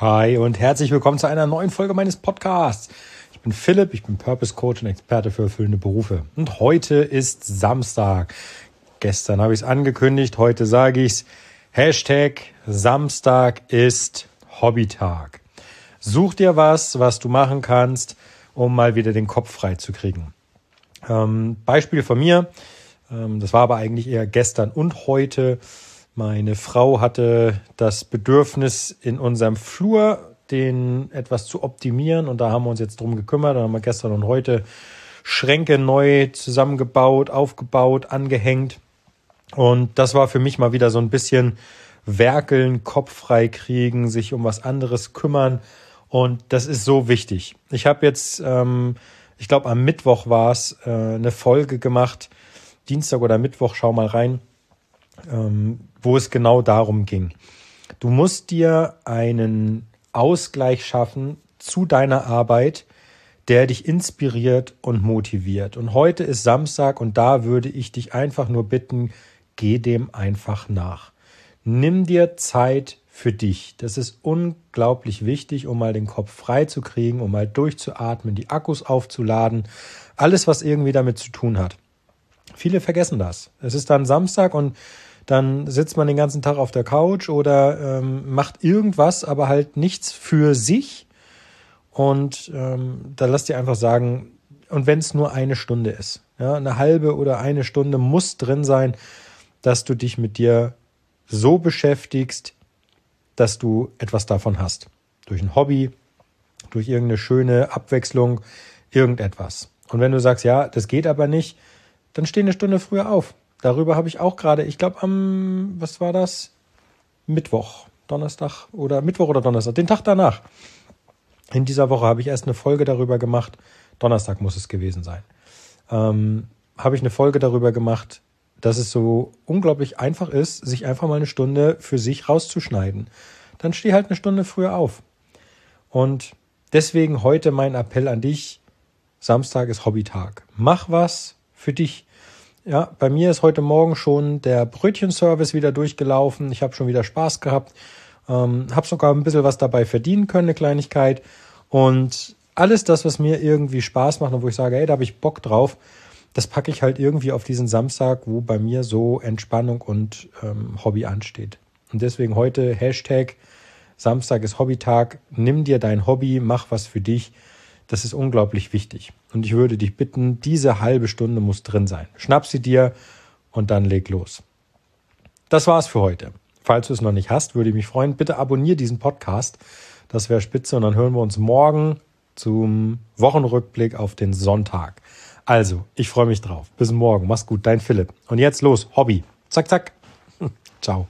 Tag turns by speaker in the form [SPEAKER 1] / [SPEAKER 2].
[SPEAKER 1] Hi und herzlich willkommen zu einer neuen Folge meines Podcasts. Ich bin Philipp, ich bin Purpose Coach und Experte für erfüllende Berufe. Und heute ist Samstag. Gestern habe ich es angekündigt, heute sage ich es. Hashtag Samstag ist Hobbytag. Such dir was, was du machen kannst, um mal wieder den Kopf frei zu kriegen. Ähm, Beispiel von mir, ähm, das war aber eigentlich eher gestern und heute. Meine Frau hatte das Bedürfnis, in unserem Flur den etwas zu optimieren und da haben wir uns jetzt drum gekümmert. Da haben wir gestern und heute Schränke neu zusammengebaut, aufgebaut, angehängt. Und das war für mich mal wieder so ein bisschen werkeln, Kopf frei kriegen, sich um was anderes kümmern. Und das ist so wichtig. Ich habe jetzt, ähm, ich glaube am Mittwoch war es, äh, eine Folge gemacht. Dienstag oder Mittwoch, schau mal rein ähm, wo es genau darum ging. Du musst dir einen Ausgleich schaffen zu deiner Arbeit, der dich inspiriert und motiviert. Und heute ist Samstag und da würde ich dich einfach nur bitten, geh dem einfach nach. Nimm dir Zeit für dich. Das ist unglaublich wichtig, um mal den Kopf frei zu kriegen, um mal durchzuatmen, die Akkus aufzuladen, alles, was irgendwie damit zu tun hat. Viele vergessen das. Es ist dann Samstag und dann sitzt man den ganzen Tag auf der Couch oder ähm, macht irgendwas, aber halt nichts für sich. Und ähm, da lass dir einfach sagen, und wenn es nur eine Stunde ist, ja, eine halbe oder eine Stunde muss drin sein, dass du dich mit dir so beschäftigst, dass du etwas davon hast. Durch ein Hobby, durch irgendeine schöne Abwechslung, irgendetwas. Und wenn du sagst, ja, das geht aber nicht, dann steh eine Stunde früher auf. Darüber habe ich auch gerade, ich glaube am, was war das? Mittwoch, Donnerstag oder Mittwoch oder Donnerstag, den Tag danach. In dieser Woche habe ich erst eine Folge darüber gemacht. Donnerstag muss es gewesen sein. Ähm, habe ich eine Folge darüber gemacht, dass es so unglaublich einfach ist, sich einfach mal eine Stunde für sich rauszuschneiden. Dann steh halt eine Stunde früher auf. Und deswegen heute mein Appell an dich. Samstag ist Hobbytag. Mach was für dich. Ja, bei mir ist heute Morgen schon der Brötchenservice wieder durchgelaufen. Ich habe schon wieder Spaß gehabt. Ähm, habe sogar ein bisschen was dabei verdienen können, eine Kleinigkeit. Und alles das, was mir irgendwie Spaß macht und wo ich sage, hey, da habe ich Bock drauf, das packe ich halt irgendwie auf diesen Samstag, wo bei mir so Entspannung und ähm, Hobby ansteht. Und deswegen heute Hashtag Samstag ist Hobbytag. Nimm dir dein Hobby, mach was für dich. Das ist unglaublich wichtig. Und ich würde dich bitten, diese halbe Stunde muss drin sein. Schnapp sie dir und dann leg los. Das war's für heute. Falls du es noch nicht hast, würde ich mich freuen. Bitte abonniere diesen Podcast. Das wäre spitze. Und dann hören wir uns morgen zum Wochenrückblick auf den Sonntag. Also, ich freue mich drauf. Bis morgen. Mach's gut. Dein Philipp. Und jetzt los. Hobby. Zack, zack. Ciao.